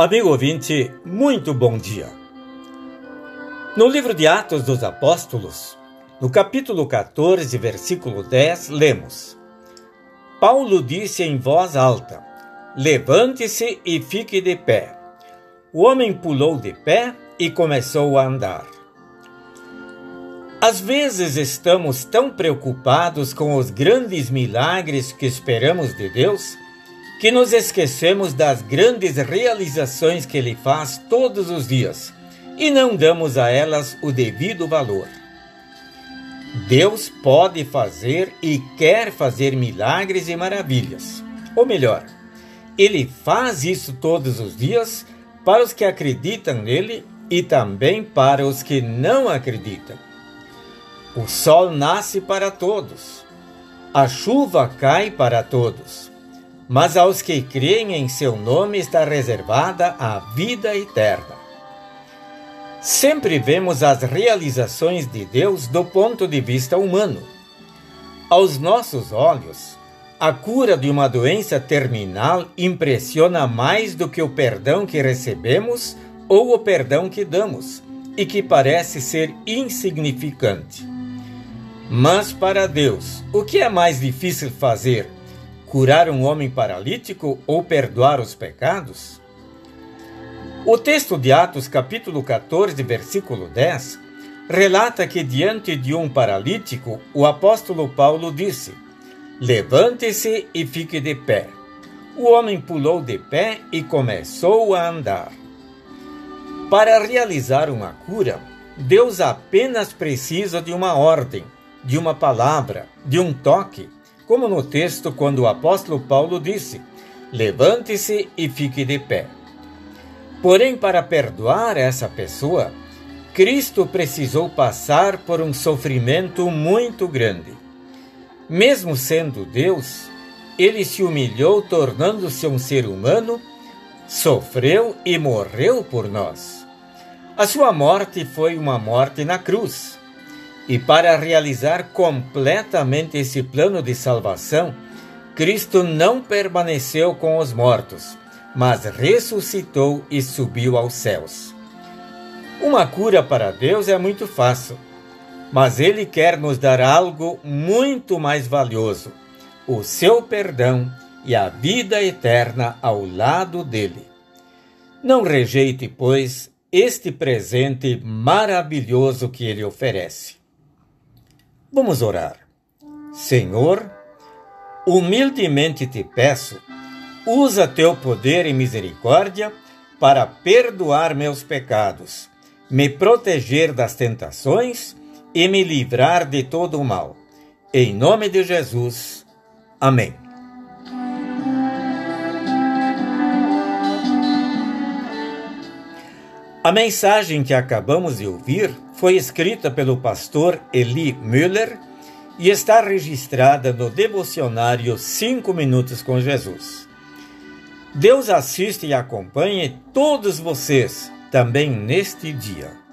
Amigo ouvinte, muito bom dia. No livro de Atos dos Apóstolos, no capítulo 14, versículo 10, lemos: Paulo disse em voz alta: Levante-se e fique de pé. O homem pulou de pé e começou a andar. Às vezes estamos tão preocupados com os grandes milagres que esperamos de Deus que nos esquecemos das grandes realizações que Ele faz todos os dias e não damos a elas o devido valor. Deus pode fazer e quer fazer milagres e maravilhas. Ou melhor, Ele faz isso todos os dias para os que acreditam nele e também para os que não acreditam. O sol nasce para todos, a chuva cai para todos mas aos que creem em seu nome está reservada a vida eterna. Sempre vemos as realizações de Deus do ponto de vista humano. Aos nossos olhos, a cura de uma doença terminal impressiona mais do que o perdão que recebemos ou o perdão que damos, e que parece ser insignificante. Mas para Deus, o que é mais difícil fazer? Curar um homem paralítico ou perdoar os pecados? O texto de Atos, capítulo 14, versículo 10, relata que diante de um paralítico, o apóstolo Paulo disse: Levante-se e fique de pé. O homem pulou de pé e começou a andar. Para realizar uma cura, Deus apenas precisa de uma ordem, de uma palavra, de um toque como no texto quando o apóstolo Paulo disse: Levante-se e fique de pé. Porém, para perdoar essa pessoa, Cristo precisou passar por um sofrimento muito grande. Mesmo sendo Deus, ele se humilhou, tornando-se um ser humano, sofreu e morreu por nós. A sua morte foi uma morte na cruz e para realizar completamente esse plano de salvação, Cristo não permaneceu com os mortos, mas ressuscitou e subiu aos céus. Uma cura para Deus é muito fácil, mas Ele quer nos dar algo muito mais valioso: o seu perdão e a vida eterna ao lado dele. Não rejeite, pois, este presente maravilhoso que Ele oferece. Vamos orar. Senhor, humildemente te peço, usa teu poder e misericórdia para perdoar meus pecados, me proteger das tentações e me livrar de todo o mal. Em nome de Jesus. Amém. A mensagem que acabamos de ouvir foi escrita pelo pastor Eli Müller e está registrada no devocionário 5 Minutos com Jesus. Deus assiste e acompanhe todos vocês também neste dia.